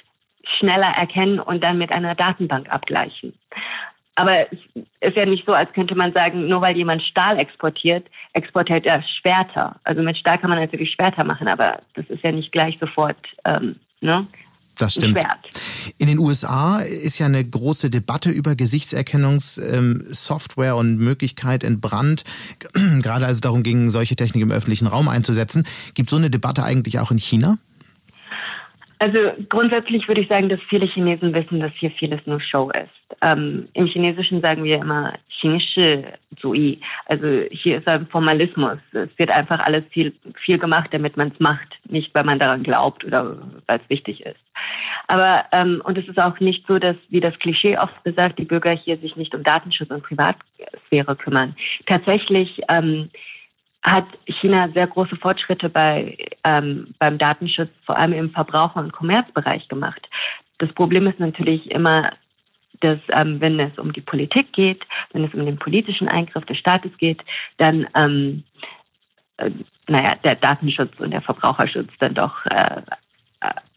schneller erkennen und dann mit einer Datenbank abgleichen. Aber es ist ja nicht so, als könnte man sagen, nur weil jemand Stahl exportiert, exportiert er Schwerter. Also mit Stahl kann man natürlich Schwerter machen, aber das ist ja nicht gleich sofort ähm, ne, das stimmt. In den USA ist ja eine große Debatte über Gesichtserkennungssoftware und Möglichkeit entbrannt, gerade als es darum ging, solche Technik im öffentlichen Raum einzusetzen. Gibt es so eine Debatte eigentlich auch in China? Also grundsätzlich würde ich sagen, dass viele Chinesen wissen, dass hier vieles nur Show ist. Ähm, Im Chinesischen sagen wir immer Xingshi Zui. Also hier ist ein Formalismus. Es wird einfach alles viel, viel gemacht, damit man es macht, nicht weil man daran glaubt oder weil es wichtig ist. Aber ähm, und es ist auch nicht so, dass, wie das Klischee oft besagt, die Bürger hier sich nicht um Datenschutz und Privatsphäre kümmern. Tatsächlich ähm, hat China sehr große Fortschritte bei, ähm, beim Datenschutz, vor allem im Verbraucher- und Kommerzbereich gemacht. Das Problem ist natürlich immer, dass ähm, wenn es um die Politik geht, wenn es um den politischen Eingriff des Staates geht, dann ähm, äh, naja, der Datenschutz und der Verbraucherschutz dann doch äh,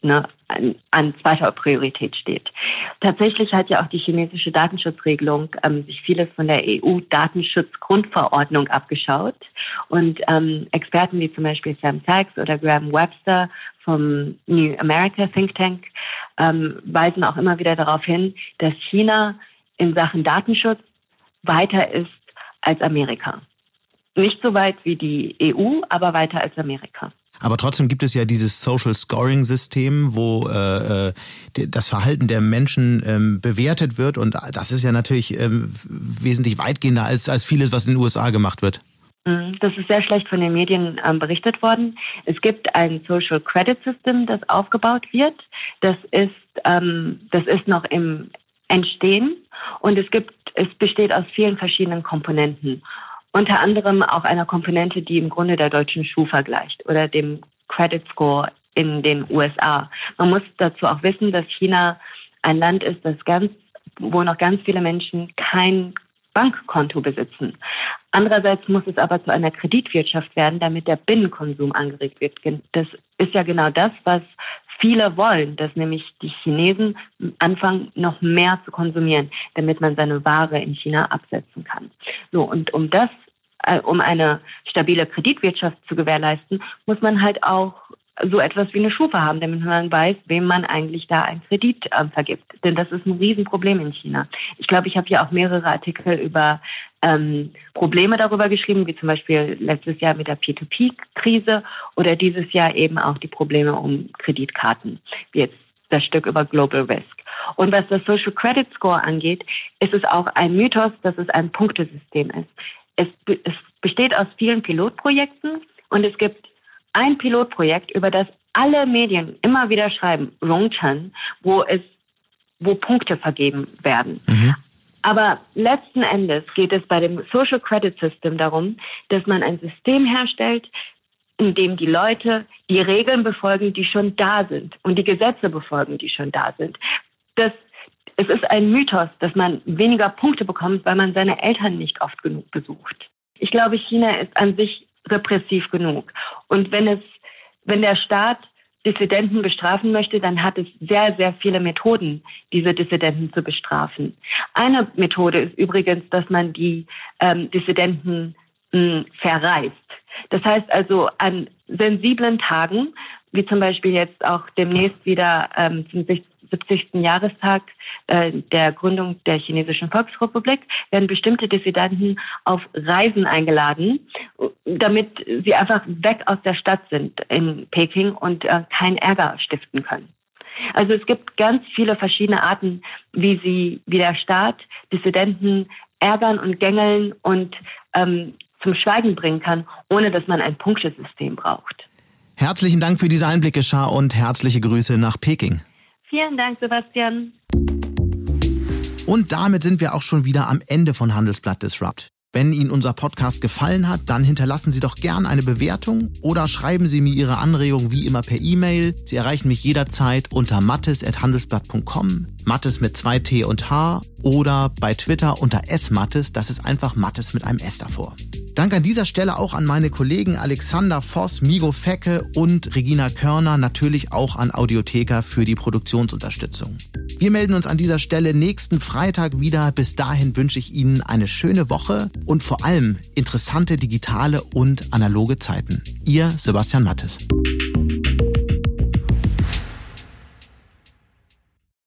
ne, an, an, zweiter Priorität steht. Tatsächlich hat ja auch die chinesische Datenschutzregelung ähm, sich vieles von der EU-Datenschutzgrundverordnung abgeschaut. Und ähm, Experten wie zum Beispiel Sam Sachs oder Graham Webster vom New America Think Tank ähm, weisen auch immer wieder darauf hin, dass China in Sachen Datenschutz weiter ist als Amerika. Nicht so weit wie die EU, aber weiter als Amerika. Aber trotzdem gibt es ja dieses Social Scoring System, wo äh, äh das Verhalten der Menschen ähm, bewertet wird und das ist ja natürlich ähm, wesentlich weitgehender als, als vieles, was in den USA gemacht wird. Mhm, das ist sehr schlecht von den Medien ähm, berichtet worden. Es gibt ein Social Credit System, das aufgebaut wird. Das ist, ähm, das ist noch im Entstehen und es gibt, es besteht aus vielen verschiedenen Komponenten unter anderem auch einer Komponente, die im Grunde der deutschen Schufa gleicht oder dem Credit Score in den USA. Man muss dazu auch wissen, dass China ein Land ist, das ganz, wo noch ganz viele Menschen kein Bankkonto besitzen. Andererseits muss es aber zu einer Kreditwirtschaft werden, damit der Binnenkonsum angeregt wird. Das ist ja genau das, was viele wollen, dass nämlich die Chinesen anfangen, noch mehr zu konsumieren, damit man seine Ware in China absetzen kann. So, und um das, äh, um eine stabile Kreditwirtschaft zu gewährleisten, muss man halt auch so etwas wie eine Schufa haben, damit man weiß, wem man eigentlich da einen Kredit äh, vergibt. Denn das ist ein Riesenproblem in China. Ich glaube, ich habe hier auch mehrere Artikel über ähm, Probleme darüber geschrieben, wie zum Beispiel letztes Jahr mit der P2P-Krise oder dieses Jahr eben auch die Probleme um Kreditkarten, wie jetzt das Stück über Global Risk. Und was das Social Credit Score angeht, ist es auch ein Mythos, dass es ein Punktesystem ist. Es, es besteht aus vielen Pilotprojekten und es gibt ein Pilotprojekt, über das alle Medien immer wieder schreiben, Rongchen, wo es, wo Punkte vergeben werden. Mhm. Aber letzten Endes geht es bei dem Social Credit System darum, dass man ein System herstellt, in dem die Leute die Regeln befolgen, die schon da sind und die Gesetze befolgen, die schon da sind. Das, es ist ein Mythos, dass man weniger Punkte bekommt, weil man seine Eltern nicht oft genug besucht. Ich glaube, China ist an sich repressiv genug. Und wenn es, wenn der Staat Dissidenten bestrafen möchte, dann hat es sehr, sehr viele Methoden, diese Dissidenten zu bestrafen. Eine Methode ist übrigens, dass man die ähm, Dissidenten mh, hm, verreist. Das heißt also an sensiblen Tagen, wie zum Beispiel jetzt auch demnächst wieder ähm, zum 70. Jahrestag äh, der Gründung der Chinesischen Volksrepublik werden bestimmte Dissidenten auf Reisen eingeladen, damit sie einfach weg aus der Stadt sind in Peking und äh, keinen Ärger stiften können. Also es gibt ganz viele verschiedene Arten, wie sie, wie der Staat Dissidenten ärgern und gängeln und ähm, zum Schweigen bringen kann, ohne dass man ein Punktesystem braucht. Herzlichen Dank für diese Einblicke, Schar, und herzliche Grüße nach Peking. Vielen Dank, Sebastian. Und damit sind wir auch schon wieder am Ende von Handelsblatt Disrupt. Wenn Ihnen unser Podcast gefallen hat, dann hinterlassen Sie doch gern eine Bewertung oder schreiben Sie mir Ihre Anregung wie immer per E-Mail. Sie erreichen mich jederzeit unter mattes.handelsblatt.com, Mattes mit zwei T und H oder bei Twitter unter smattes, das ist einfach Mattes mit einem S davor. Dank an dieser Stelle auch an meine Kollegen Alexander Voss, Migo Fecke und Regina Körner, natürlich auch an Audiotheker für die Produktionsunterstützung. Wir melden uns an dieser Stelle nächsten Freitag wieder. Bis dahin wünsche ich Ihnen eine schöne Woche und vor allem interessante digitale und analoge Zeiten. Ihr Sebastian Mattes.